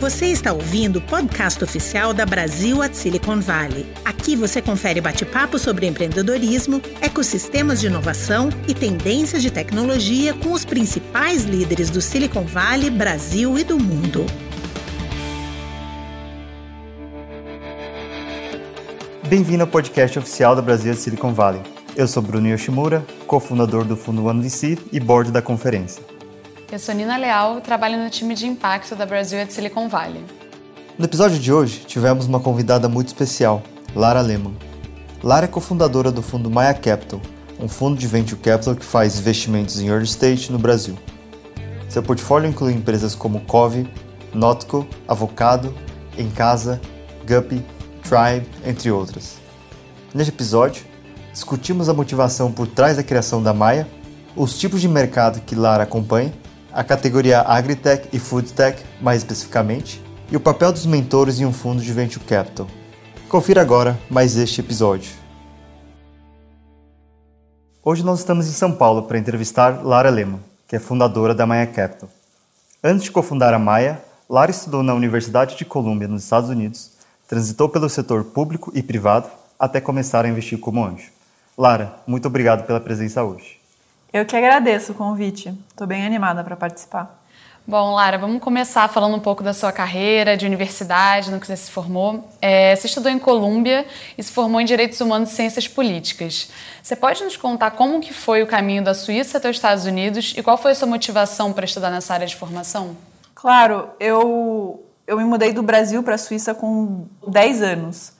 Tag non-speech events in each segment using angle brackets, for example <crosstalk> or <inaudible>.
Você está ouvindo o podcast oficial da Brasil at Silicon Valley. Aqui você confere bate-papo sobre empreendedorismo, ecossistemas de inovação e tendências de tecnologia com os principais líderes do Silicon Valley, Brasil e do mundo. Bem-vindo ao podcast oficial da Brasil at Silicon Valley. Eu sou Bruno Yoshimura, cofundador do Fundo OneVC e board da conferência. Eu sou Nina Leal, trabalho no time de impacto da Brasil at Silicon Valley. No episódio de hoje, tivemos uma convidada muito especial, Lara Lehmann. Lara é cofundadora do fundo Maya Capital, um fundo de venture capital que faz investimentos em early stage no Brasil. Seu portfólio inclui empresas como Cove, Notco, Avocado, Encasa, Guppy, Tribe, entre outras. Neste episódio, discutimos a motivação por trás da criação da Maya, os tipos de mercado que Lara acompanha a categoria Agritech e Foodtech, mais especificamente, e o papel dos mentores em um fundo de venture capital. Confira agora mais este episódio. Hoje nós estamos em São Paulo para entrevistar Lara Lema, que é fundadora da Maya Capital. Antes de cofundar a Maya, Lara estudou na Universidade de Columbia, nos Estados Unidos, transitou pelo setor público e privado até começar a investir como anjo. Lara, muito obrigado pela presença hoje. Eu que agradeço o convite. Estou bem animada para participar. Bom, Lara, vamos começar falando um pouco da sua carreira de universidade, no que você se formou. É, você estudou em Colômbia e se formou em Direitos Humanos e Ciências Políticas. Você pode nos contar como que foi o caminho da Suíça até os Estados Unidos e qual foi a sua motivação para estudar nessa área de formação? Claro, eu, eu me mudei do Brasil para a Suíça com 10 anos.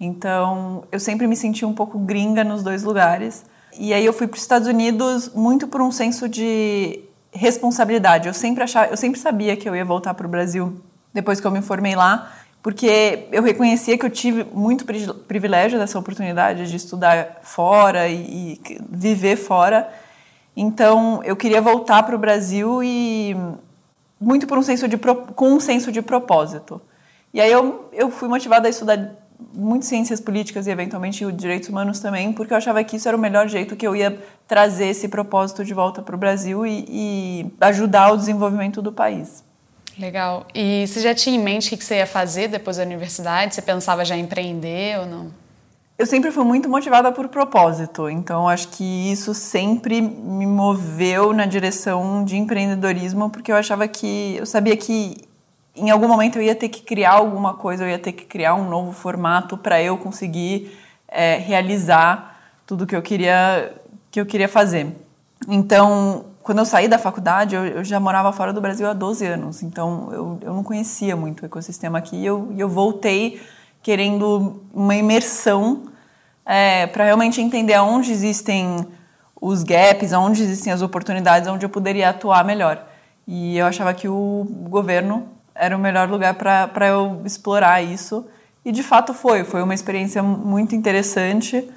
Então, eu sempre me senti um pouco gringa nos dois lugares. E aí eu fui para os Estados Unidos muito por um senso de responsabilidade. Eu sempre achava, eu sempre sabia que eu ia voltar para o Brasil depois que eu me formei lá, porque eu reconhecia que eu tive muito privilégio dessa oportunidade de estudar fora e, e viver fora. Então eu queria voltar para o Brasil e muito por um senso de com um senso de propósito. E aí eu, eu fui motivada a estudar muito ciências políticas e eventualmente direitos humanos também, porque eu achava que isso era o melhor jeito que eu ia trazer esse propósito de volta para o Brasil e, e, ajudar o desenvolvimento do país. Legal. E você já tinha em mente o que você ia fazer depois da universidade? Você pensava já em empreender ou não? Eu sempre fui muito motivada por propósito, então acho que isso sempre me moveu na direção de empreendedorismo, porque eu achava que eu sabia que em algum momento eu ia ter que criar alguma coisa, eu ia ter que criar um novo formato para eu conseguir é, realizar tudo que eu queria que eu queria fazer. Então, quando eu saí da faculdade, eu, eu já morava fora do Brasil há 12 anos, então eu, eu não conhecia muito o ecossistema aqui. E eu, eu voltei querendo uma imersão é, para realmente entender aonde existem os gaps, aonde existem as oportunidades, onde eu poderia atuar melhor. E eu achava que o governo era o melhor lugar para eu explorar isso. E de fato foi. Foi uma experiência muito interessante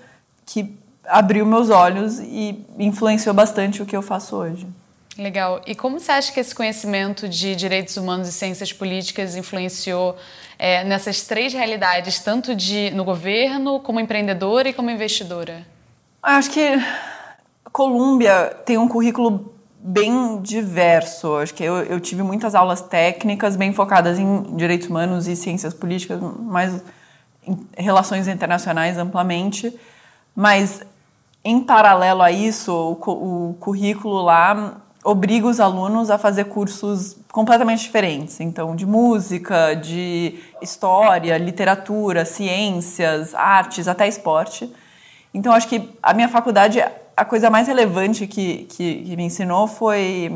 que abriu meus olhos e influenciou bastante o que eu faço hoje. Legal. E como você acha que esse conhecimento de direitos humanos e ciências políticas influenciou é, nessas três realidades, tanto de no governo, como empreendedora e como investidora? Eu acho que a Colômbia tem um currículo bem diverso. Acho que eu, eu, tive muitas aulas técnicas bem focadas em direitos humanos e ciências políticas, mais em relações internacionais amplamente. Mas, em paralelo a isso, o, o currículo lá obriga os alunos a fazer cursos completamente diferentes. Então, de música, de história, literatura, ciências, artes, até esporte. Então, acho que a minha faculdade a coisa mais relevante que, que, que me ensinou foi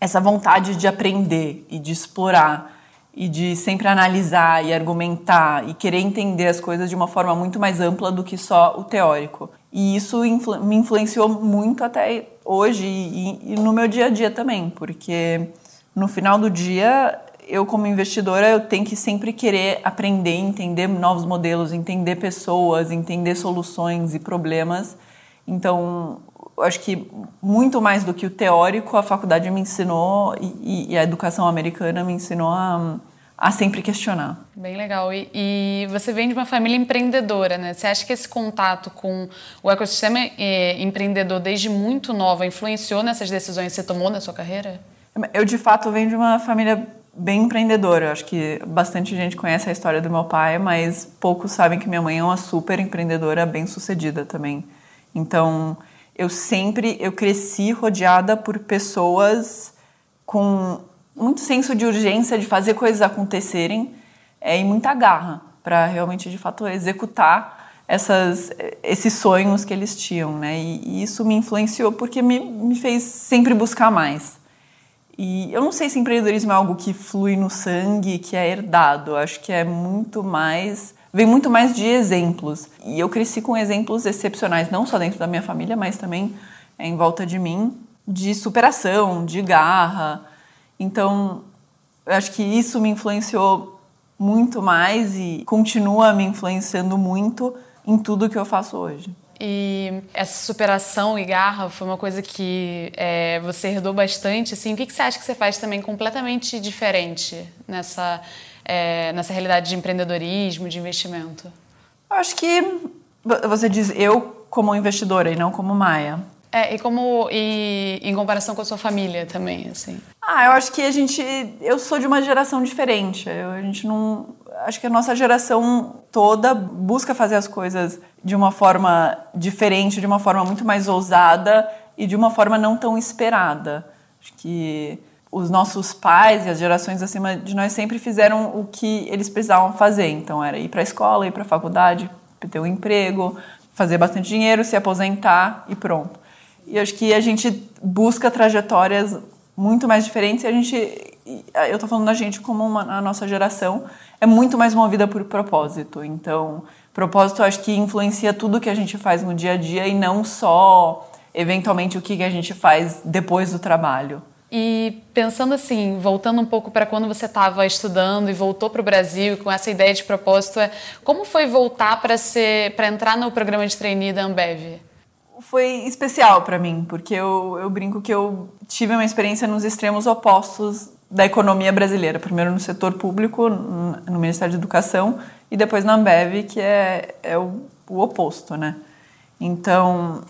essa vontade de aprender e de explorar e de sempre analisar e argumentar e querer entender as coisas de uma forma muito mais ampla do que só o teórico. E isso influ me influenciou muito até hoje e, e, no meu dia a dia também, porque no final do dia eu como investidora eu tenho que sempre querer aprender, entender novos modelos, entender pessoas, entender soluções e problemas então, acho que muito mais do que o teórico, a faculdade me ensinou e, e a educação americana me ensinou a, a sempre questionar. Bem legal. E, e, você vem de uma família empreendedora, né? Você acha que esse contato com o ecossistema é, empreendedor desde muito nova influenciou nessas decisões que você tomou na sua carreira? Eu, de fato, venho de uma família bem empreendedora. Acho que bastante gente conhece a história do meu pai, mas poucos sabem que minha mãe é uma super empreendedora, bem sucedida também. Então, eu sempre eu cresci rodeada por pessoas com muito senso de urgência de fazer coisas acontecerem é, e muita garra para realmente de fato executar essas, esses sonhos que eles tinham, né? E, e isso me influenciou porque me, me fez sempre buscar mais. E eu não sei se empreendedorismo é algo que flui no sangue, que é herdado. Acho que é muito mais. Vem muito mais de exemplos. E eu cresci com exemplos excepcionais, não só dentro da minha família, mas também em volta de mim, de superação, de garra. Então, eu acho que isso me influenciou muito mais e continua me influenciando muito em tudo que eu faço hoje. E essa superação e garra foi uma coisa que é, você herdou bastante. Assim, o que, que você acha que você faz também completamente diferente nessa, é, nessa realidade de empreendedorismo, de investimento? Acho que você diz eu como investidora e não como Maia. É, e como e em comparação com a sua família também, assim. Ah, eu acho que a gente, eu sou de uma geração diferente. Eu, a gente não, acho que a nossa geração toda busca fazer as coisas de uma forma diferente, de uma forma muito mais ousada e de uma forma não tão esperada. Acho que os nossos pais e as gerações acima de nós sempre fizeram o que eles precisavam fazer. Então era ir para a escola, ir para a faculdade, ter um emprego, fazer bastante dinheiro, se aposentar e pronto. E acho que a gente busca trajetórias muito mais diferentes e a gente, eu estou falando da gente como uma, a nossa geração, é muito mais movida por propósito. Então, propósito acho que influencia tudo que a gente faz no dia a dia e não só, eventualmente, o que a gente faz depois do trabalho. E pensando assim, voltando um pouco para quando você estava estudando e voltou para o Brasil com essa ideia de propósito, é como foi voltar para ser, para entrar no programa de trainee da Ambev? foi especial para mim, porque eu, eu brinco que eu tive uma experiência nos extremos opostos da economia brasileira. Primeiro no setor público, no Ministério da Educação, e depois na Ambev, que é, é o, o oposto, né? Então,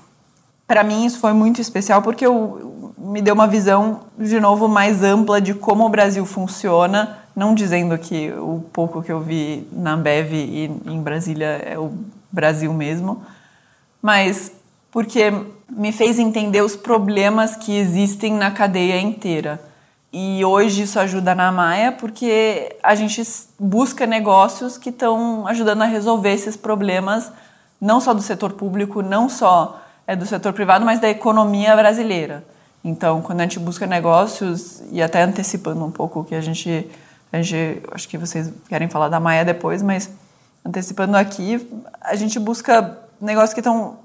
para mim isso foi muito especial porque eu, me deu uma visão, de novo, mais ampla de como o Brasil funciona, não dizendo que o pouco que eu vi na Ambev e em Brasília é o Brasil mesmo, mas porque me fez entender os problemas que existem na cadeia inteira. E hoje isso ajuda na Maia porque a gente busca negócios que estão ajudando a resolver esses problemas, não só do setor público, não só é do setor privado, mas da economia brasileira. Então, quando a gente busca negócios, e até antecipando um pouco o que a gente, a gente. Acho que vocês querem falar da Maia depois, mas antecipando aqui, a gente busca negócios que estão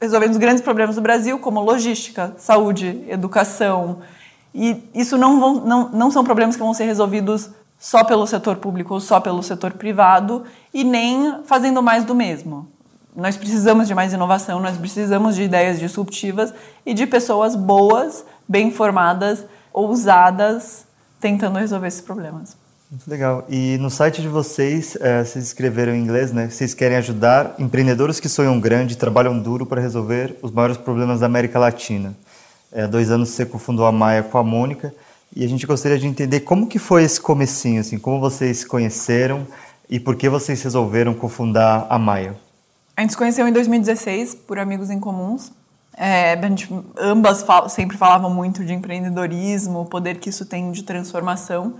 resolvendo os grandes problemas do Brasil, como logística, saúde, educação. E isso não, vão, não, não são problemas que vão ser resolvidos só pelo setor público ou só pelo setor privado e nem fazendo mais do mesmo. Nós precisamos de mais inovação, nós precisamos de ideias disruptivas e de pessoas boas, bem formadas, ousadas, tentando resolver esses problemas. Muito legal. E no site de vocês, é, vocês escreveram em inglês, né? Vocês querem ajudar empreendedores que sonham grande e trabalham duro para resolver os maiores problemas da América Latina. É, dois anos você cofundou a Maia com a Mônica e a gente gostaria de entender como que foi esse comecinho, assim, como vocês se conheceram e por que vocês resolveram cofundar a Maia. A gente se conheceu em 2016 por amigos em comuns. É, a gente, ambas fal sempre falavam muito de empreendedorismo, o poder que isso tem de transformação.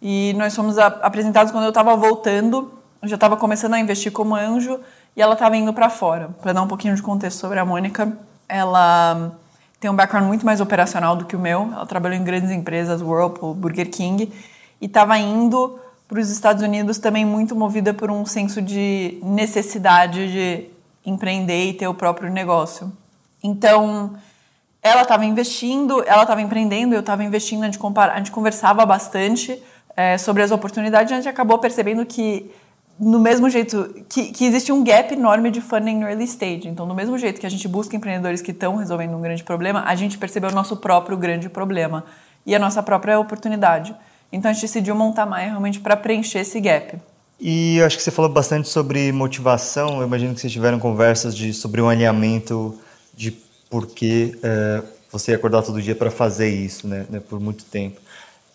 E nós fomos apresentados quando eu estava voltando, eu já estava começando a investir como anjo e ela estava indo para fora. Para dar um pouquinho de contexto sobre a Mônica, ela tem um background muito mais operacional do que o meu. Ela trabalhou em grandes empresas, Whirlpool, Burger King, e estava indo para os Estados Unidos também muito movida por um senso de necessidade de empreender e ter o próprio negócio. Então, ela estava investindo, ela estava empreendendo, eu estava investindo, a gente, compara, a gente conversava bastante é, sobre as oportunidades, a gente acabou percebendo que, no mesmo jeito, que, que existe um gap enorme de funding no early stage. Então, do mesmo jeito que a gente busca empreendedores que estão resolvendo um grande problema, a gente percebeu o nosso próprio grande problema e a nossa própria oportunidade. Então, a gente decidiu montar mais realmente para preencher esse gap. E acho que você falou bastante sobre motivação. Eu imagino que vocês tiveram conversas de, sobre um alinhamento de por que é, você ia acordar todo dia para fazer isso, né, né, por muito tempo.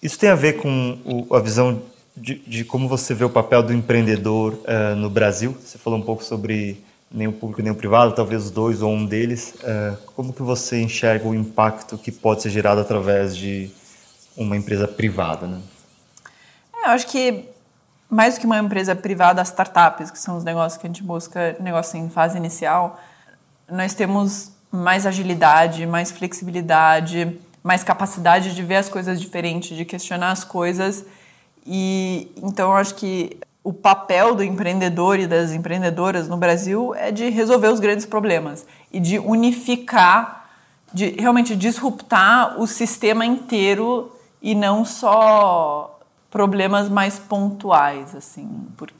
Isso tem a ver com o, a visão de, de, como você vê o papel do empreendedor uh, no Brasil? Você falou um pouco sobre nem o público nem o privado, talvez os dois ou um deles. Uh, como que você enxerga o impacto que pode ser gerado através de uma empresa privada? Né? É, eu acho que mais do que uma empresa privada, as startups, que são os negócios que a gente busca, negócio em fase inicial, nós temos mais agilidade, mais flexibilidade, mais capacidade de ver as coisas diferentes, de questionar as coisas. E então eu acho que o papel do empreendedor e das empreendedoras no Brasil é de resolver os grandes problemas e de unificar, de realmente disruptar o sistema inteiro e não só problemas mais pontuais, assim, por,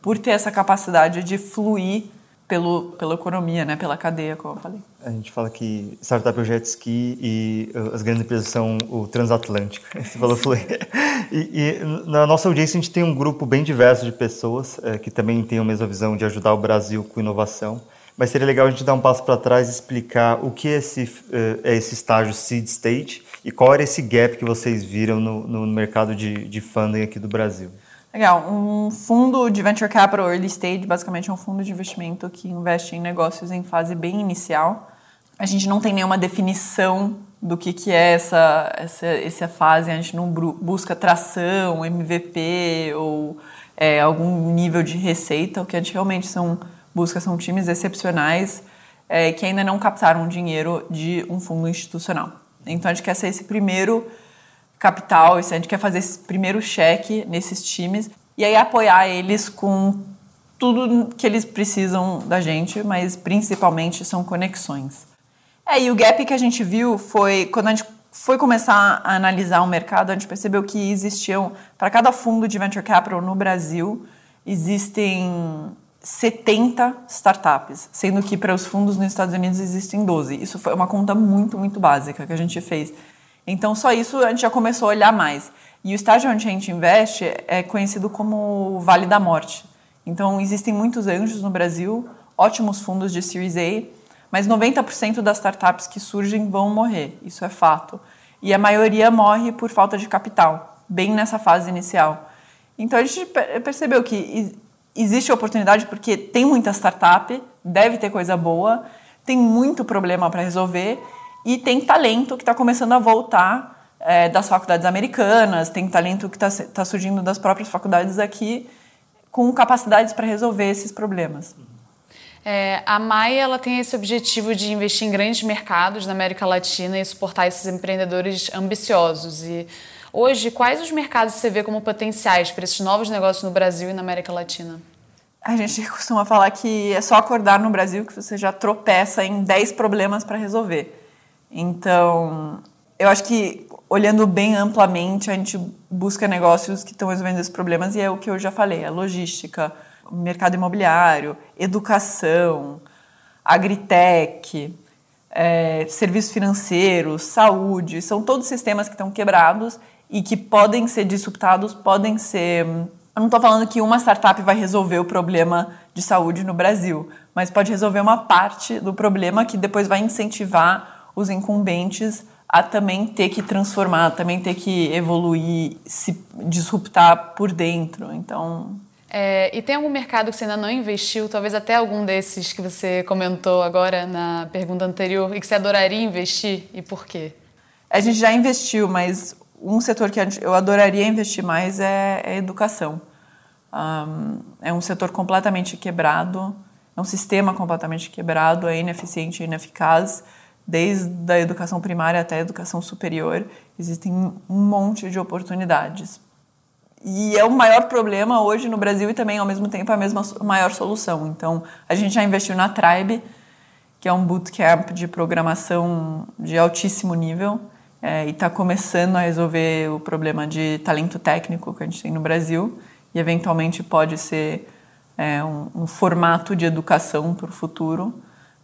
por ter essa capacidade de fluir pelo, pela economia, né, pela cadeia, como eu falei. A gente fala que startup é o jet ski e uh, as grandes empresas são o transatlântico. <laughs> Você falou, falei. E, e, na nossa audiência a gente tem um grupo bem diverso de pessoas uh, que também tem a mesma visão de ajudar o Brasil com inovação. Mas seria legal a gente dar um passo para trás e explicar o que é esse, uh, é esse estágio seed stage e qual era esse gap que vocês viram no, no mercado de, de funding aqui do Brasil. Legal. Um fundo de venture capital early stage, basicamente é um fundo de investimento que investe em negócios em fase bem inicial. A gente não tem nenhuma definição do que, que é essa, essa, essa fase, a gente não busca tração, MVP ou é, algum nível de receita. O que a gente realmente são, busca são times excepcionais é, que ainda não captaram dinheiro de um fundo institucional. Então a gente quer ser esse primeiro capital, a gente quer fazer esse primeiro cheque nesses times e aí apoiar eles com tudo que eles precisam da gente, mas principalmente são conexões. É, e o gap que a gente viu foi quando a gente foi começar a analisar o mercado, a gente percebeu que existiam, para cada fundo de venture capital no Brasil, existem 70 startups, sendo que para os fundos nos Estados Unidos existem 12. Isso foi uma conta muito, muito básica que a gente fez. Então, só isso a gente já começou a olhar mais. E o estágio onde a gente investe é conhecido como Vale da Morte. Então, existem muitos anjos no Brasil, ótimos fundos de Series A, mas 90% das startups que surgem vão morrer, isso é fato. E a maioria morre por falta de capital, bem nessa fase inicial. Então, a gente percebeu que existe oportunidade porque tem muita startup, deve ter coisa boa, tem muito problema para resolver e tem talento que está começando a voltar é, das faculdades americanas, tem talento que está tá surgindo das próprias faculdades aqui com capacidades para resolver esses problemas. É, a Maia ela tem esse objetivo de investir em grandes mercados na América Latina e suportar esses empreendedores ambiciosos. E hoje, quais os mercados você vê como potenciais para esses novos negócios no Brasil e na América Latina? A gente costuma falar que é só acordar no Brasil que você já tropeça em 10 problemas para resolver. Então, eu acho que olhando bem amplamente, a gente busca negócios que estão resolvendo esses problemas e é o que eu já falei, a logística, mercado imobiliário, educação, agritech, é, serviços financeiros, saúde, são todos sistemas que estão quebrados e que podem ser disruptados, podem ser. Eu não estou falando que uma startup vai resolver o problema de saúde no Brasil, mas pode resolver uma parte do problema que depois vai incentivar os incumbentes a também ter que transformar, também ter que evoluir, se disruptar por dentro. Então. É, e tem algum mercado que você ainda não investiu, talvez até algum desses que você comentou agora na pergunta anterior, e que você adoraria investir e por quê? A gente já investiu, mas um setor que eu adoraria investir mais é, é a educação. Um, é um setor completamente quebrado, é um sistema completamente quebrado, é ineficiente e ineficaz desde a educação primária até a educação superior, existem um monte de oportunidades. E é o maior problema hoje no Brasil e também, ao mesmo tempo, a mesma maior solução. Então, a gente já investiu na Tribe, que é um bootcamp de programação de altíssimo nível, é, e está começando a resolver o problema de talento técnico que a gente tem no Brasil, e eventualmente pode ser é, um, um formato de educação para o futuro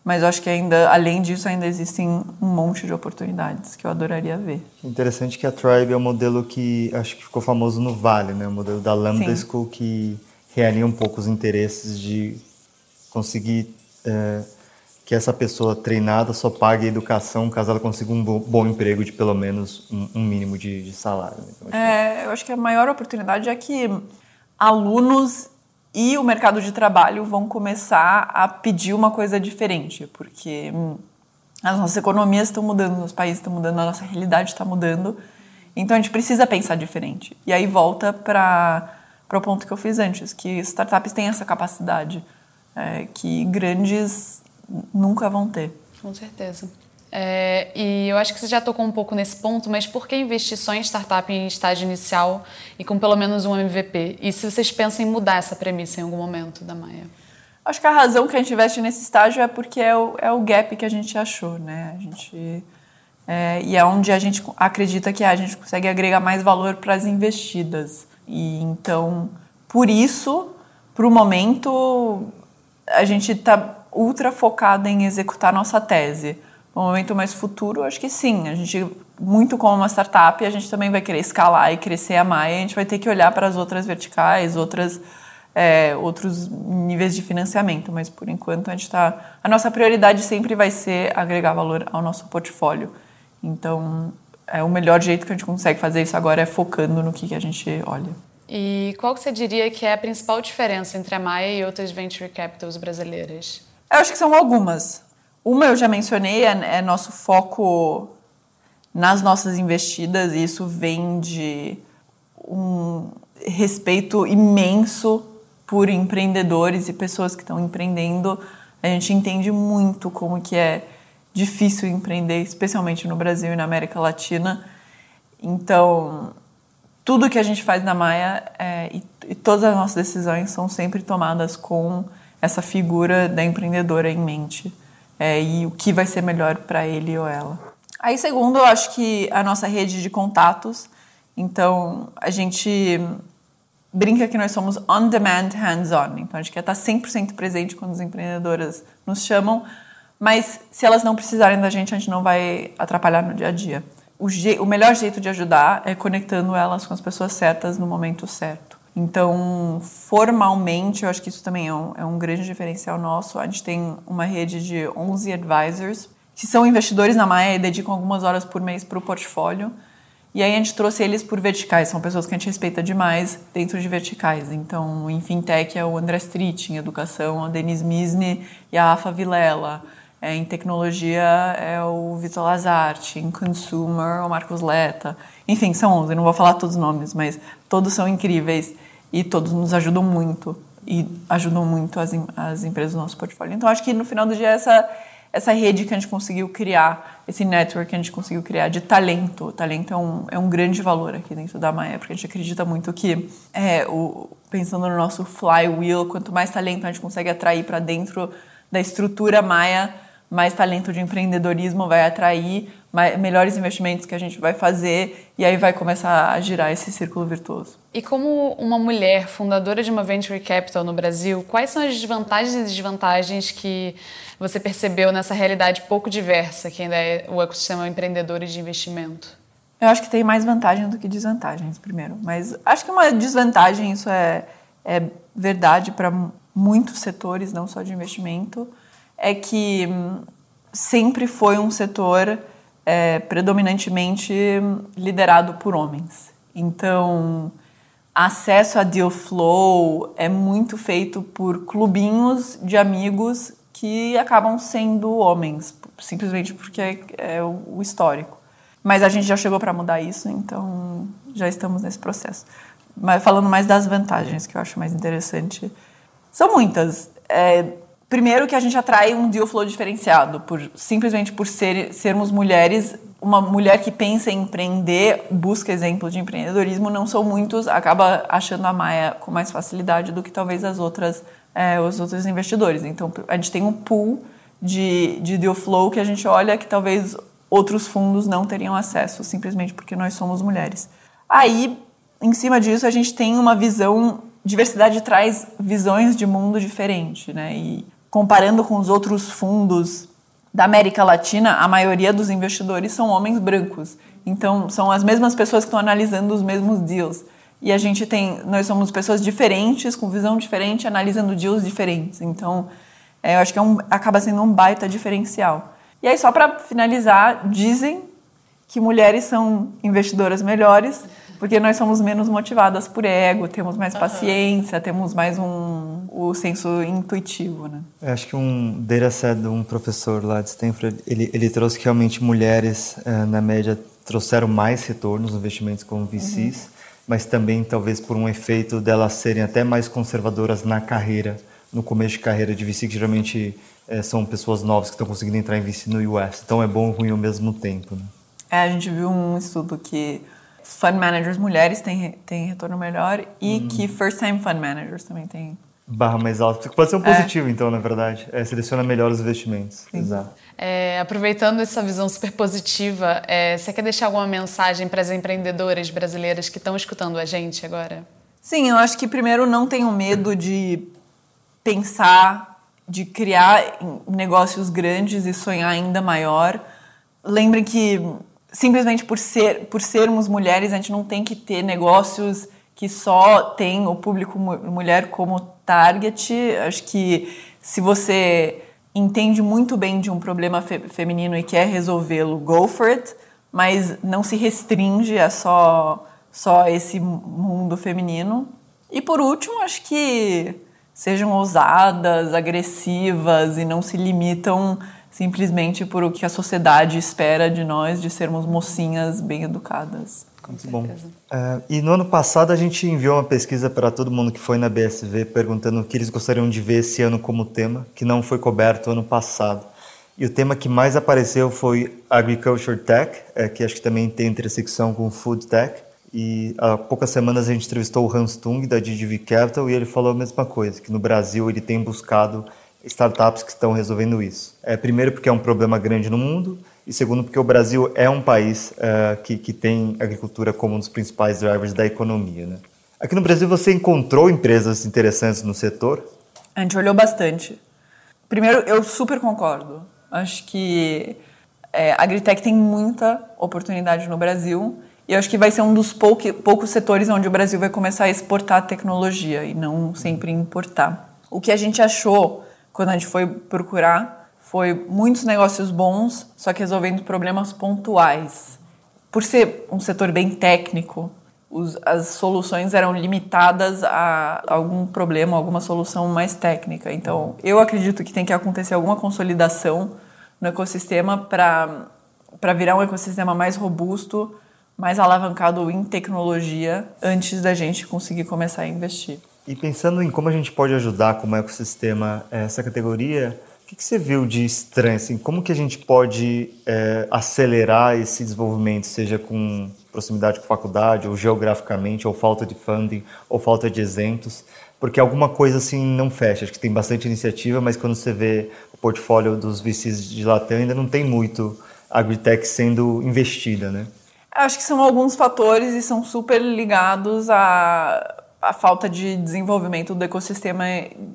mas eu acho que ainda, além disso, ainda existem um monte de oportunidades que eu adoraria ver. Interessante que a Tribe é um modelo que acho que ficou famoso no Vale, né? O modelo da Lambda Sim. School que realinha um pouco os interesses de conseguir é, que essa pessoa treinada só pague a educação caso ela consiga um bom emprego de pelo menos um, um mínimo de, de salário. Então, é, eu acho que a maior oportunidade é que alunos e o mercado de trabalho vão começar a pedir uma coisa diferente, porque hum, as nossas economias estão mudando, os países estão mudando, a nossa realidade está mudando. Então a gente precisa pensar diferente. E aí volta para o ponto que eu fiz antes, que startups têm essa capacidade é, que grandes nunca vão ter. Com certeza. É, e eu acho que você já tocou um pouco nesse ponto, mas por que investir só em startup em estágio inicial e com pelo menos um MVP? E se vocês pensam em mudar essa premissa em algum momento da Maia? Acho que a razão que a gente investe nesse estágio é porque é o, é o gap que a gente achou, né? A gente é, e é onde a gente acredita que a gente consegue agregar mais valor para as investidas. E então, por isso, para o momento, a gente está ultra focada em executar nossa tese. No momento mais futuro, acho que sim. A gente, muito como uma startup, a gente também vai querer escalar e crescer a Maia. A gente vai ter que olhar para as outras verticais, outras, é, outros níveis de financiamento. Mas, por enquanto, a gente está... A nossa prioridade sempre vai ser agregar valor ao nosso portfólio. Então, é o melhor jeito que a gente consegue fazer isso agora é focando no que, que a gente olha. E qual que você diria que é a principal diferença entre a Maia e outras venture capitals brasileiras? Eu acho que são algumas. Uma eu já mencionei, é, é nosso foco nas nossas investidas, e isso vem de um respeito imenso por empreendedores e pessoas que estão empreendendo. A gente entende muito como que é difícil empreender, especialmente no Brasil e na América Latina. Então, tudo que a gente faz na Maia é, e, e todas as nossas decisões são sempre tomadas com essa figura da empreendedora em mente é, e o que vai ser melhor para ele ou ela. Aí, segundo, eu acho que a nossa rede de contatos. Então, a gente brinca que nós somos on-demand, hands-on. Então, a gente quer estar 100% presente quando as empreendedoras nos chamam, mas se elas não precisarem da gente, a gente não vai atrapalhar no dia a dia. O, o melhor jeito de ajudar é conectando elas com as pessoas certas no momento certo. Então, formalmente, eu acho que isso também é um, é um grande diferencial nosso. A gente tem uma rede de 11 advisors que são investidores na Maia e dedicam algumas horas por mês para o portfólio. E aí a gente trouxe eles por verticais, são pessoas que a gente respeita demais dentro de verticais. Então, em fintech é o André Street, em educação a Denise Misne e a Afa Vilela. É, em tecnologia é o Vitor Lazarte, em consumer o Marcos Leta. Enfim, são 11, não vou falar todos os nomes, mas todos são incríveis e todos nos ajudam muito e ajudam muito as, as empresas do nosso portfólio. Então, acho que no final do dia, essa, essa rede que a gente conseguiu criar, esse network que a gente conseguiu criar de talento, talento é um, é um grande valor aqui dentro da Maia, porque a gente acredita muito que, é, o, pensando no nosso flywheel, quanto mais talento a gente consegue atrair para dentro da estrutura Maia, mais talento de empreendedorismo vai atrair, mais, melhores investimentos que a gente vai fazer e aí vai começar a girar esse círculo virtuoso. E como uma mulher fundadora de uma venture capital no Brasil, quais são as desvantagens e desvantagens que você percebeu nessa realidade pouco diversa que ainda é o ecossistema empreendedor e de investimento? Eu acho que tem mais vantagens do que desvantagens, primeiro. Mas acho que uma desvantagem, isso é, é verdade para muitos setores, não só de investimento, é que hum, sempre foi um setor é, predominantemente liderado por homens. Então, acesso a deal flow é muito feito por clubinhos de amigos que acabam sendo homens, simplesmente porque é, é o histórico. Mas a gente já chegou para mudar isso, então já estamos nesse processo. Mas falando mais das vantagens, que eu acho mais interessante, são muitas. É, Primeiro que a gente atrai um deal flow diferenciado, por, simplesmente por ser, sermos mulheres, uma mulher que pensa em empreender, busca exemplo de empreendedorismo, não são muitos, acaba achando a Maia com mais facilidade do que talvez as outras, é, os outros investidores. Então a gente tem um pool de, de deal flow que a gente olha que talvez outros fundos não teriam acesso, simplesmente porque nós somos mulheres. Aí, em cima disso, a gente tem uma visão diversidade traz visões de mundo diferente, né? E comparando com os outros fundos da América Latina, a maioria dos investidores são homens brancos. Então, são as mesmas pessoas que estão analisando os mesmos deals. E a gente tem, nós somos pessoas diferentes, com visão diferente, analisando deals diferentes. Então, É, eu acho que é um, acaba sendo um baita diferencial. E aí, só para finalizar, dizem que mulheres são investidoras melhores porque nós somos menos motivadas por ego, temos mais paciência, temos mais um o senso intuitivo, né? Eu acho que um dataset de um professor lá de Stanford, ele, ele trouxe que realmente mulheres, eh, na média, trouxeram mais retorno nos investimentos como VCs, uhum. mas também talvez por um efeito delas serem até mais conservadoras na carreira, no começo de carreira de VC, que geralmente é, são pessoas novas que estão conseguindo entrar em VC no US. Então é bom e ruim ao mesmo tempo, né? É, a gente viu um estudo que fund managers mulheres têm, têm retorno melhor e hum. que first time fund managers também têm barra mais alta. Pode ser um é. positivo, é. então, na verdade. É, seleciona melhor os investimentos. Sim. Exato. É, aproveitando essa visão super positiva, é, você quer deixar alguma mensagem para as empreendedoras brasileiras que estão escutando a gente agora? Sim, eu acho que primeiro não tenham medo de pensar, de criar negócios grandes e sonhar ainda maior. Lembrem que simplesmente por, ser, por sermos mulheres, a gente não tem que ter negócios que só tem o público mulher como target. Acho que se você entende muito bem de um problema fe feminino e quer resolvê-lo, go for it, mas não se restringe a só, só esse mundo feminino. E por último, acho que sejam ousadas, agressivas e não se limitam simplesmente por o que a sociedade espera de nós, de sermos mocinhas bem educadas. Muito bom. Uh, e no ano passado a gente enviou uma pesquisa para todo mundo que foi na BSV perguntando o que eles gostariam de ver esse ano como tema, que não foi coberto ano passado. E o tema que mais apareceu foi Agriculture Tech, é, que acho que também tem intersecção com Food Tech. E há poucas semanas a gente entrevistou o Hans Tung, da DGV Capital, e ele falou a mesma coisa, que no Brasil ele tem buscado startups que estão resolvendo isso. É, primeiro porque é um problema grande no mundo, e segundo porque o Brasil é um país uh, que, que tem agricultura como um dos principais drivers da economia. Né? Aqui no Brasil você encontrou empresas interessantes no setor? A gente olhou bastante. Primeiro, eu super concordo. Acho que é, a Agritech tem muita oportunidade no Brasil e acho que vai ser um dos poucos setores onde o Brasil vai começar a exportar tecnologia e não sempre importar. O que a gente achou quando a gente foi procurar foi muitos negócios bons, só que resolvendo problemas pontuais. Por ser um setor bem técnico, os, as soluções eram limitadas a algum problema, alguma solução mais técnica. Então, eu acredito que tem que acontecer alguma consolidação no ecossistema para virar um ecossistema mais robusto, mais alavancado em tecnologia, antes da gente conseguir começar a investir. E pensando em como a gente pode ajudar como ecossistema essa categoria, que, que você viu de estranho? Assim, como que a gente pode é, acelerar esse desenvolvimento, seja com proximidade com faculdade, ou geograficamente, ou falta de funding, ou falta de exemplos? Porque alguma coisa assim não fecha. Acho que tem bastante iniciativa, mas quando você vê o portfólio dos VCs de Latam, ainda não tem muito agritech sendo investida, né? Acho que são alguns fatores e são super ligados a a falta de desenvolvimento do ecossistema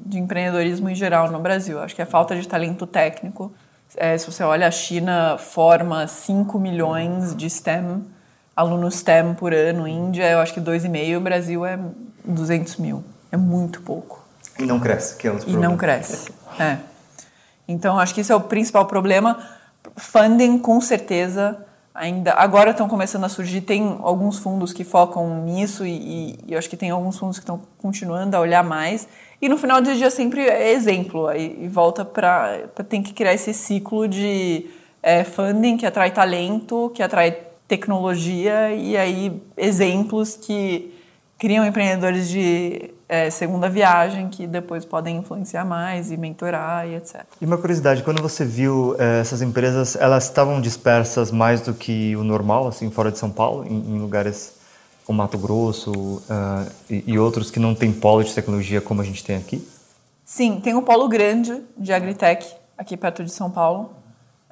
de empreendedorismo em geral no Brasil. Acho que é falta de talento técnico. É, se você olha, a China forma 5 milhões de STEM, alunos STEM por ano. Índia, eu acho que 2,5. O Brasil é 200 mil. É muito pouco. E não cresce, que é o E não cresce, é. Então, acho que isso é o principal problema. Funding, com certeza, ainda agora estão começando a surgir tem alguns fundos que focam nisso e, e eu acho que tem alguns fundos que estão continuando a olhar mais. E no final do dia sempre é exemplo aí e volta para tem que criar esse ciclo de é, funding que atrai talento que atrai tecnologia e aí exemplos que criam empreendedores de é, segunda viagem que depois podem influenciar mais e mentorar e etc. E uma curiosidade, quando você viu é, essas empresas, elas estavam dispersas mais do que o normal, assim, fora de São Paulo, em, em lugares como Mato Grosso uh, e, e, outros que não tem polo de tecnologia como a gente tem aqui? Sim, tem um polo grande de agritech aqui perto de São Paulo.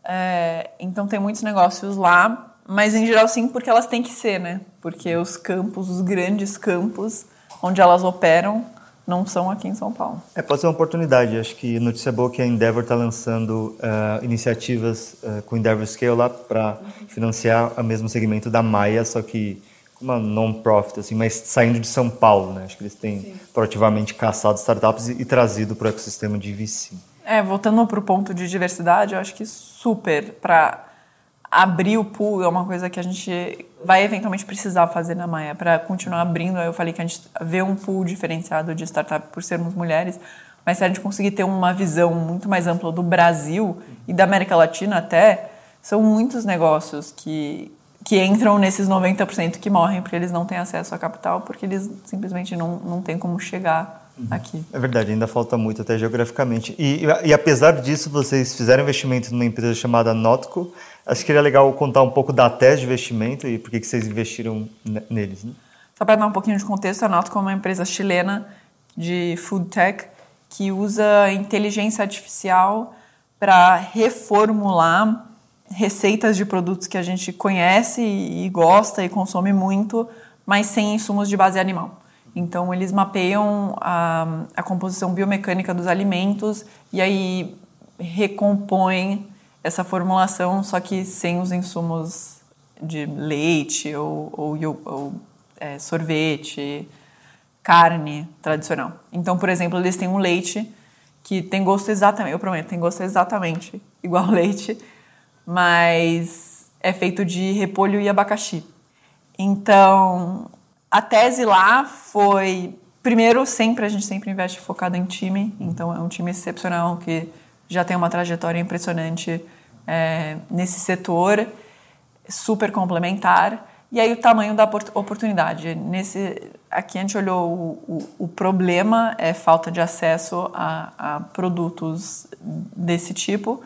É, então tem muitos negócios lá mas em geral sim, porque elas têm que ser, né? Porque os campos, os grandes campos onde elas operam, não são aqui em São Paulo. É, pode ser uma oportunidade. Acho que notícia boa que a Endeavor está lançando uh, iniciativas uh, com Endeavor Scale lá para financiar o mesmo segmento da Maia, só que uma non-profit, assim, mas saindo de São Paulo, né? Acho que eles têm Sim. proativamente caçado startups e, e trazido para o ecossistema de VC. É, voltando para o ponto de diversidade, eu acho que super para abrir o pool é uma coisa que a gente vai eventualmente precisar fazer na Maia para continuar abrindo. Eu falei que a gente vê um pool diferenciado de startup por sermos mulheres, mas se a gente conseguir ter uma visão muito mais ampla do Brasil e da América Latina até, são muitos negócios que, que entram nesses 90% que morrem porque eles não têm acesso a capital, porque eles simplesmente não, não têm como chegar aqui. É verdade, ainda falta muito até geograficamente. E, e, apesar disso, vocês fizeram investimento numa empresa chamada Notco. Acho que seria legal contar um pouco da tese de investimento e por que vocês investiram neles. Né? Só para dar um pouquinho de contexto, a Notco é uma empresa chilena de food tech que usa inteligência artificial para reformular receitas de produtos que a gente conhece e gosta e consome muito, mas sem insumos de base animal. Então, eles mapeiam a, a composição biomecânica dos alimentos e aí recompõem essa formulação, só que sem os insumos de leite ou, ou, ou é, sorvete, carne tradicional. Então, por exemplo, eles têm um leite que tem gosto exatamente, eu prometo, tem gosto exatamente <laughs> igual leite, mas é feito de repolho e abacaxi. Então, a tese lá foi primeiro sempre a gente sempre investe focado em time então é um time excepcional que já tem uma trajetória impressionante é, nesse setor super complementar. E aí o tamanho da oportunidade. Nesse aqui a gente olhou o, o, o problema é falta de acesso a, a produtos desse tipo.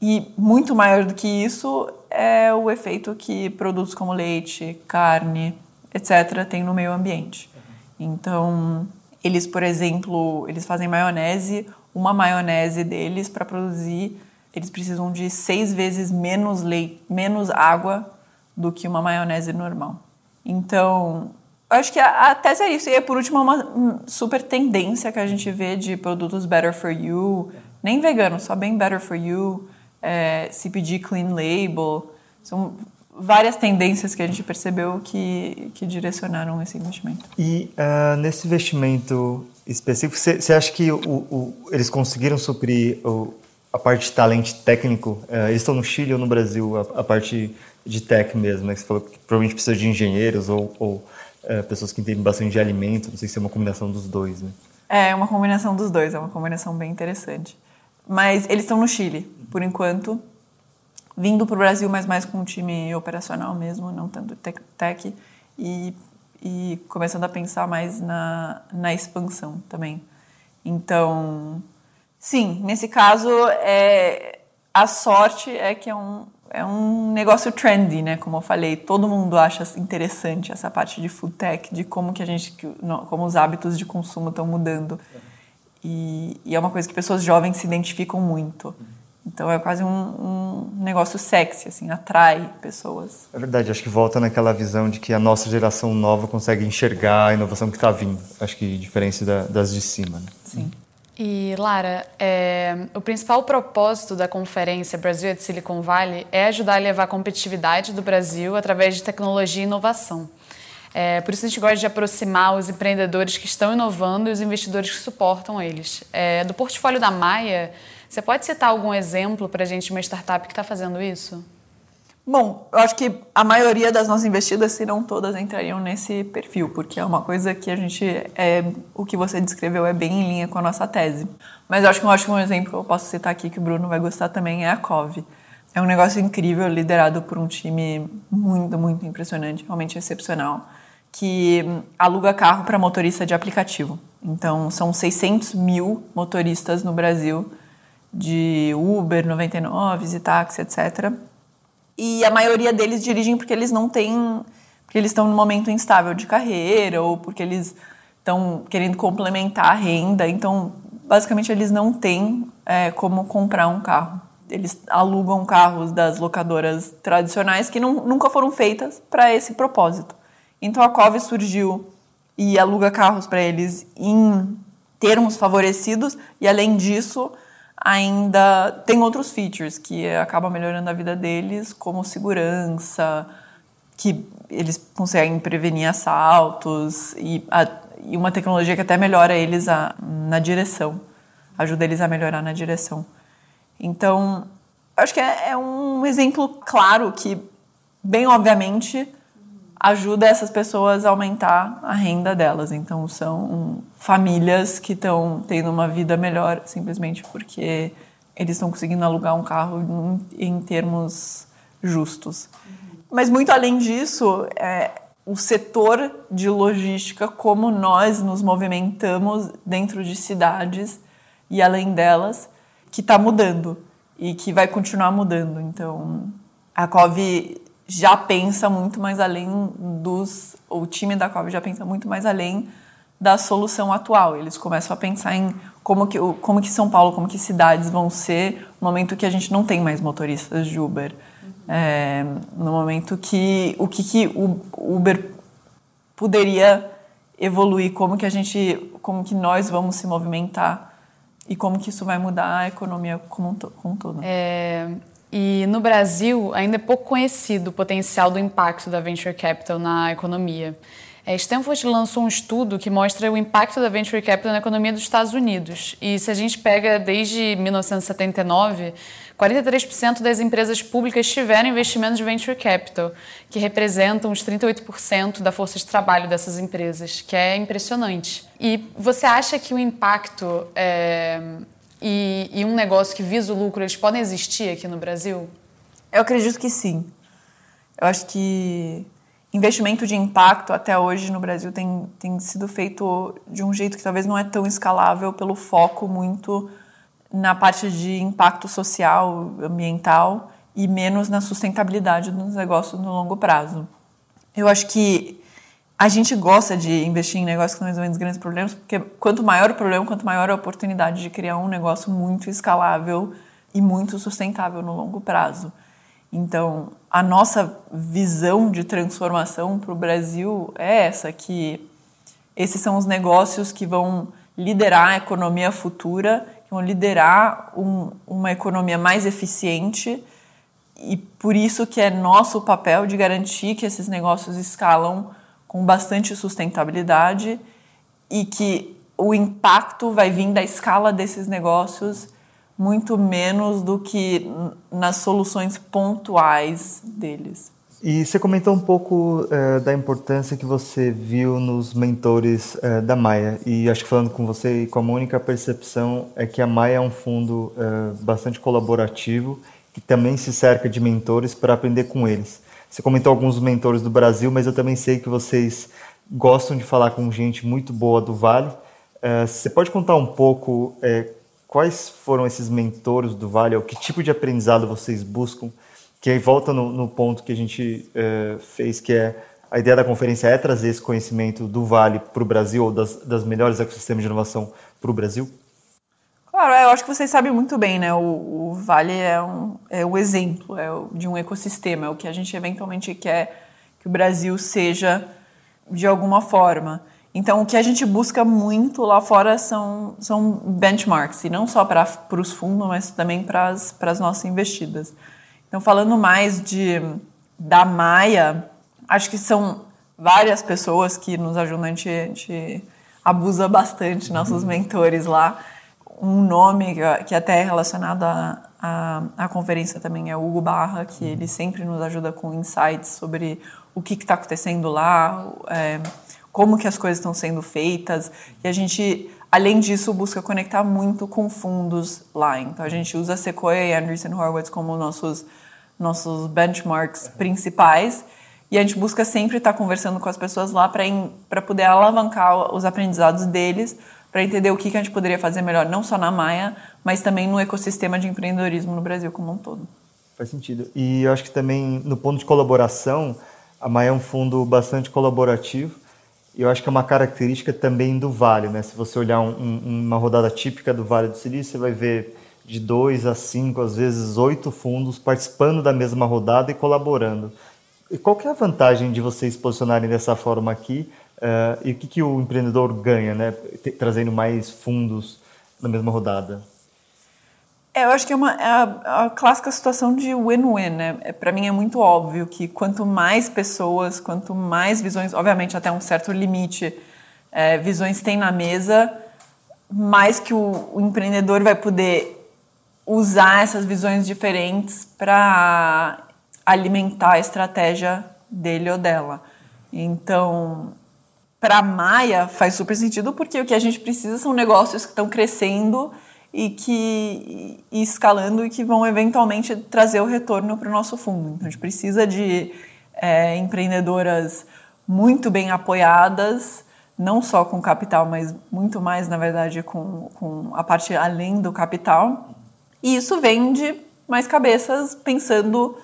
E muito maior do que isso é o efeito que produtos como leite carne etc., tem no meio ambiente. Então, eles, por exemplo, eles fazem maionese, uma maionese deles para produzir, eles precisam de seis vezes menos leite, menos água do que uma maionese normal. Então, eu acho que a, a é isso. E por último, uma super tendência que a gente vê de produtos better for you, nem vegano, só bem better for you, é, CPG clean label. São várias tendências que a gente percebeu que, que direcionaram esse investimento. E uh, nesse investimento específico, você acha que o, o, eles conseguiram suprir o, a parte de talento técnico? Uh, eles estão no Chile ou no Brasil, a, a, parte de tech mesmo, né? Você falou que provavelmente precisa de engenheiros ou, ou uh, pessoas que entendem bastante de alimento, não sei se é uma combinação dos dois, né? É, uma combinação dos dois, é uma combinação bem interessante. Mas eles estão no Chile, por enquanto vindo para o Brasil, mas mais com um time operacional mesmo, não tanto tech, tech e, e começando a pensar mais na, na expansão também. Então, sim, nesse caso, é, a sorte é que é um, é um negócio trendy, né? Como eu falei, todo mundo acha interessante essa parte de food tech, de como que a gente, como os hábitos de consumo estão mudando. E, e, é uma coisa que pessoas jovens se identificam muito. Então é quase um, um, negócio sexy, assim, atrai pessoas. É verdade, acho que volta naquela visão de que a nossa geração nova consegue enxergar a inovação que está vindo. Acho que diferente da, das de cima. Né? Sim. E Lara, é, o principal propósito da conferência Brasil at Silicon Valley é ajudar a levar a competitividade do Brasil através de tecnologia e inovação. É, por isso a gente gosta de aproximar os empreendedores que estão inovando e os investidores que suportam eles. É, do portfólio da Maia, você pode citar algum exemplo para a gente de uma startup que está fazendo isso? Bom, eu acho que a maioria das nossas investidas, se não todas, entrariam nesse perfil, porque é uma coisa que a gente. É, o que você descreveu é bem em linha com a nossa tese. Mas eu acho que um ótimo exemplo que eu posso citar aqui, que o Bruno vai gostar também, é a Cove. É um negócio incrível, liderado por um time muito, muito impressionante, realmente excepcional, que aluga carro para motorista de aplicativo. Então, são 600 mil motoristas no Brasil de Uber, 99 e táxi, etc. E a maioria deles dirigem porque eles não têm, porque eles estão num momento instável de carreira ou porque eles estão querendo complementar a renda. Então, basicamente, eles não têm é, como comprar um carro. Eles alugam carros das locadoras tradicionais que não, nunca foram feitas para esse propósito. Então, a Cove surgiu e aluga carros para eles em termos favorecidos e, além disso, ainda tem outros features que acabam melhorando a vida deles, como segurança, que eles conseguem prevenir assaltos e, a, e uma tecnologia que até melhora eles a, na direção ajuda eles a melhorar na direção. Então, acho que é, é um exemplo claro que, bem obviamente, ajuda essas pessoas a aumentar a renda delas. Então, são famílias que estão tendo uma vida melhor simplesmente porque eles estão conseguindo alugar um carro em, termos justos. Mas, muito além disso, é, o setor de logística, como nós nos movimentamos dentro de cidades e além delas, que está mudando e que vai continuar mudando. Então, a COV já pensa muito mais além dos. O time da COV já pensa muito mais além da solução atual. Eles começam a pensar em como que, como que São Paulo, como que cidades vão ser no momento que a gente não tem mais motoristas de Uber. É, no momento que o que, que o Uber poderia evoluir, como que a gente, como que nós vamos se movimentar e como que isso vai mudar a economia como um, como um todo. É, e no Brasil, ainda é pouco conhecido o potencial do impacto da venture capital na economia. A Stanford lançou um estudo que mostra o impacto da venture capital na economia dos Estados Unidos. E se a gente pega desde 1979, 43% das empresas públicas tiveram investimentos de venture capital, que representam os 38% da força de trabalho dessas empresas, que é impressionante. E você acha que o impacto é, e, e um negócio que visa o lucro, eles podem existir aqui no Brasil? Eu acredito que sim. Eu acho que investimento de impacto até hoje no Brasil tem, tem sido feito de um jeito que talvez não é tão escalável pelo foco muito na parte de impacto social, ambiental e menos na sustentabilidade dos negócios no longo prazo. Eu acho que a gente gosta de investir em negócios que não resolvem grandes problemas, porque quanto maior o problema, quanto maior a oportunidade de criar um negócio muito escalável e muito sustentável no longo prazo. Então, a nossa visão de transformação para o Brasil é essa, que esses são os negócios que vão liderar a economia futura, que vão liderar um, uma economia mais eficiente e por isso que é nosso papel de garantir que esses negócios escalam com bastante sustentabilidade e que o impacto vai vir da escala desses negócios muito menos do que nas soluções pontuais deles. E você comentou um pouco uh, da importância que você viu nos mentores uh, da Maia. E acho que falando com você e com a Mônica, a percepção é que a Maia é um fundo uh, bastante colaborativo que também se cerca de mentores para aprender com eles. Você comentou alguns mentores do Brasil, mas eu também sei que vocês gostam de falar com gente muito boa do Vale. Uh, você pode contar um pouco uh, quais foram esses mentores do Vale, ou que tipo de aprendizado vocês buscam? Que aí volta no, no ponto que a gente uh, fez, que é a ideia da conferência é trazer esse conhecimento do Vale para o Brasil, ou das, das melhores ecossistemas de inovação para o Brasil? Claro, eu acho que vocês sabem muito bem, né? O, o Vale é, um, é o exemplo é o, de um ecossistema, é o que a gente eventualmente quer que o Brasil seja de alguma forma. Então, o que a gente busca muito lá fora são, são benchmarks, e não só para os fundos, mas também para as nossas investidas. Então, falando mais de da Maia, acho que são várias pessoas que nos ajudam, a gente, a gente abusa bastante, nossos uhum. mentores lá um nome que até é relacionado à, conferência também é Hugo Barra, que ele sempre nos ajuda com insights sobre o que está acontecendo lá, é, como que as coisas estão sendo feitas. E a gente, além disso, busca conectar muito com fundos lá. Então a gente usa Sequoia e Andreessen Horowitz como nossos, nossos benchmarks principais. E a gente busca sempre estar conversando com as pessoas lá para poder alavancar os aprendizados deles para entender o que, que a gente poderia fazer melhor, não só na Maia, mas também no ecossistema de empreendedorismo no Brasil como um todo. Faz sentido. E eu acho que também, no ponto de colaboração, a Maia é um fundo bastante colaborativo. E eu acho que é uma característica também do Vale. Né? Se você olhar um, um, uma rodada típica do Vale do Silício, você vai ver de dois a cinco, às vezes oito fundos participando da mesma rodada e colaborando. E qual é a vantagem de vocês posicionarem dessa forma aqui? Uh, e o que, que o empreendedor ganha, né? Trazendo mais fundos na mesma rodada? É, eu acho que é, uma, é a, a, clássica situação de win-win, né? É, Para mim é muito óbvio que quanto mais pessoas, quanto mais visões, obviamente até um certo limite, é, visões tem na mesa, mais que o, o empreendedor vai poder usar essas visões diferentes para alimentar a estratégia dele ou dela. Então, para Maia faz super sentido porque o que a gente precisa são negócios que estão crescendo e que e escalando e que vão eventualmente trazer o retorno para o nosso fundo. Então a gente precisa de é, empreendedoras muito bem apoiadas, não só com capital, mas muito mais, na verdade, com, com a parte além do capital. E isso vem de mais cabeças pensando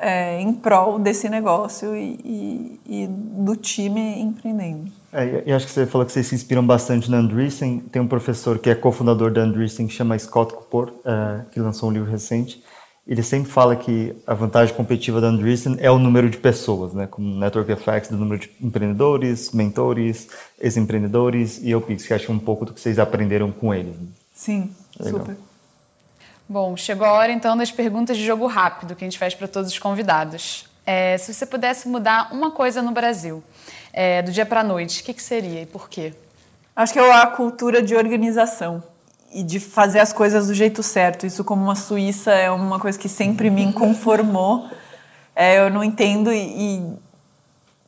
é, em prol desse negócio e, e, e do time empreendendo. É, e acho que você falou que vocês se inspiram bastante na Andreessen. Tem um professor que é cofundador da Andreessen, que chama Scott Cooper, é, que lançou um livro recente. Ele sempre fala que a vantagem competitiva da Andreessen é o número de pessoas, né? como Network Effects, do número de empreendedores, mentores, ex-empreendedores e OPIX, que acho que é um pouco do que vocês aprenderam com ele. Sim, Legal. super. Bom, chegou a hora então das perguntas de jogo rápido que a gente faz para todos os convidados. É, se você pudesse mudar uma coisa no Brasil, é, do dia para a noite, o que, que seria e por quê? Acho que é a cultura de organização e de fazer as coisas do jeito certo. Isso, como uma suíça, é uma coisa que sempre me inconformou. É, eu não entendo e, e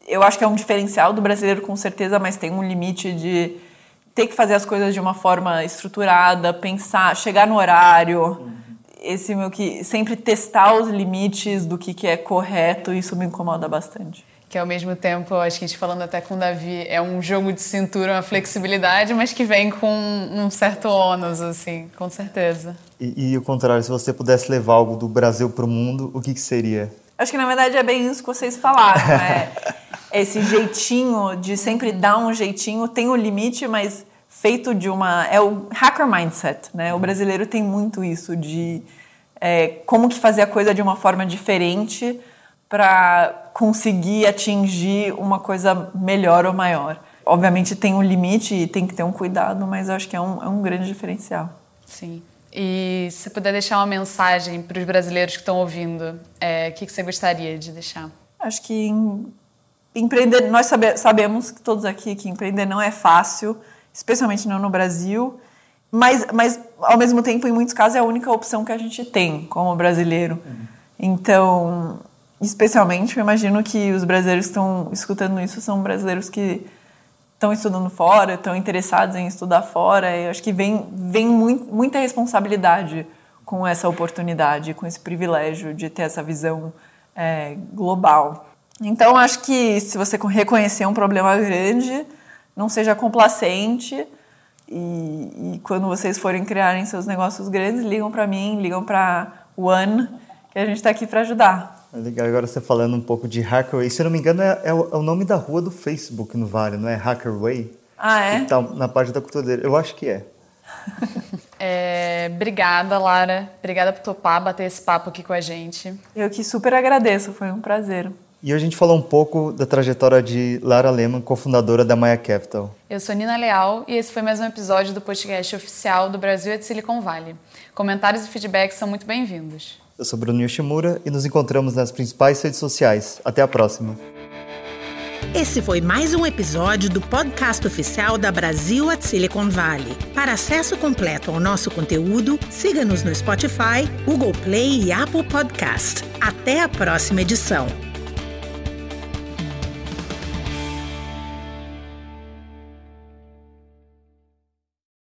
eu acho que é um diferencial do brasileiro, com certeza, mas tem um limite de ter que fazer as coisas de uma forma estruturada, pensar, chegar no horário, esse meu que sempre testar os limites do que, que é correto, isso me incomoda bastante. Que ao mesmo tempo, acho que a gente falando até com o Davi, é um jogo de cintura, uma flexibilidade, mas que vem com um certo ônus, assim, com certeza. E, e o contrário, se você pudesse levar algo do Brasil para o mundo, o que, que seria? Acho que na verdade é bem isso que vocês falaram, né? <laughs> Esse jeitinho de sempre dar um jeitinho tem o um limite, mas feito de uma é o hacker mindset, né? O brasileiro tem muito isso de é, como que fazer a coisa de uma forma diferente para conseguir atingir uma coisa melhor ou maior. Obviamente tem um limite e tem que ter um cuidado, mas eu acho que é um, é um grande diferencial. Sim. E se você puder deixar uma mensagem para os brasileiros que estão ouvindo, é, o que, que você gostaria de deixar? Acho que empreender, nós sabe, sabemos que todos aqui que empreender não é fácil especialmente não no Brasil. Mas, mas, ao mesmo tempo, em muitos casos, é a única opção que a gente tem como brasileiro. Uhum. Então, especialmente, eu imagino que os brasileiros que estão escutando isso são brasileiros que estão estudando fora, estão interessados em estudar fora. Eu acho que vem, vem muito, muita responsabilidade com essa oportunidade, com esse privilégio de ter essa visão é, global. Então, acho que se você reconhecer um problema grande não seja complacente. E, e, quando vocês forem criarem seus negócios grandes, ligam para mim, ligam para One, que a gente está aqui para ajudar. É legal, agora você falando um pouco de Hackerway. Se eu não me engano, é, é, o, é, o, nome da rua do Facebook no Vale, não é? Hackerway? Ah, é? Tá na parte da cultura dele. Eu acho que é. <laughs> é. Obrigada, Lara. Obrigada por topar, bater esse papo aqui com a gente. Eu que super agradeço, foi um prazer. E hoje a gente falou um pouco da trajetória de Lara Lehmann, cofundadora da Maya Capital. Eu sou Nina Leal e esse foi mais um episódio do podcast oficial do Brasil é de Silicon Valley. Comentários e feedbacks são muito bem-vindos. Eu sou Bruno Yoshimura e nos encontramos nas principais redes sociais. Até a próxima. Esse foi mais um episódio do podcast oficial da Brasil at Silicon Valley. Para acesso completo ao nosso conteúdo, siga-nos no Spotify, Google Play e Apple Podcast. Até a próxima edição.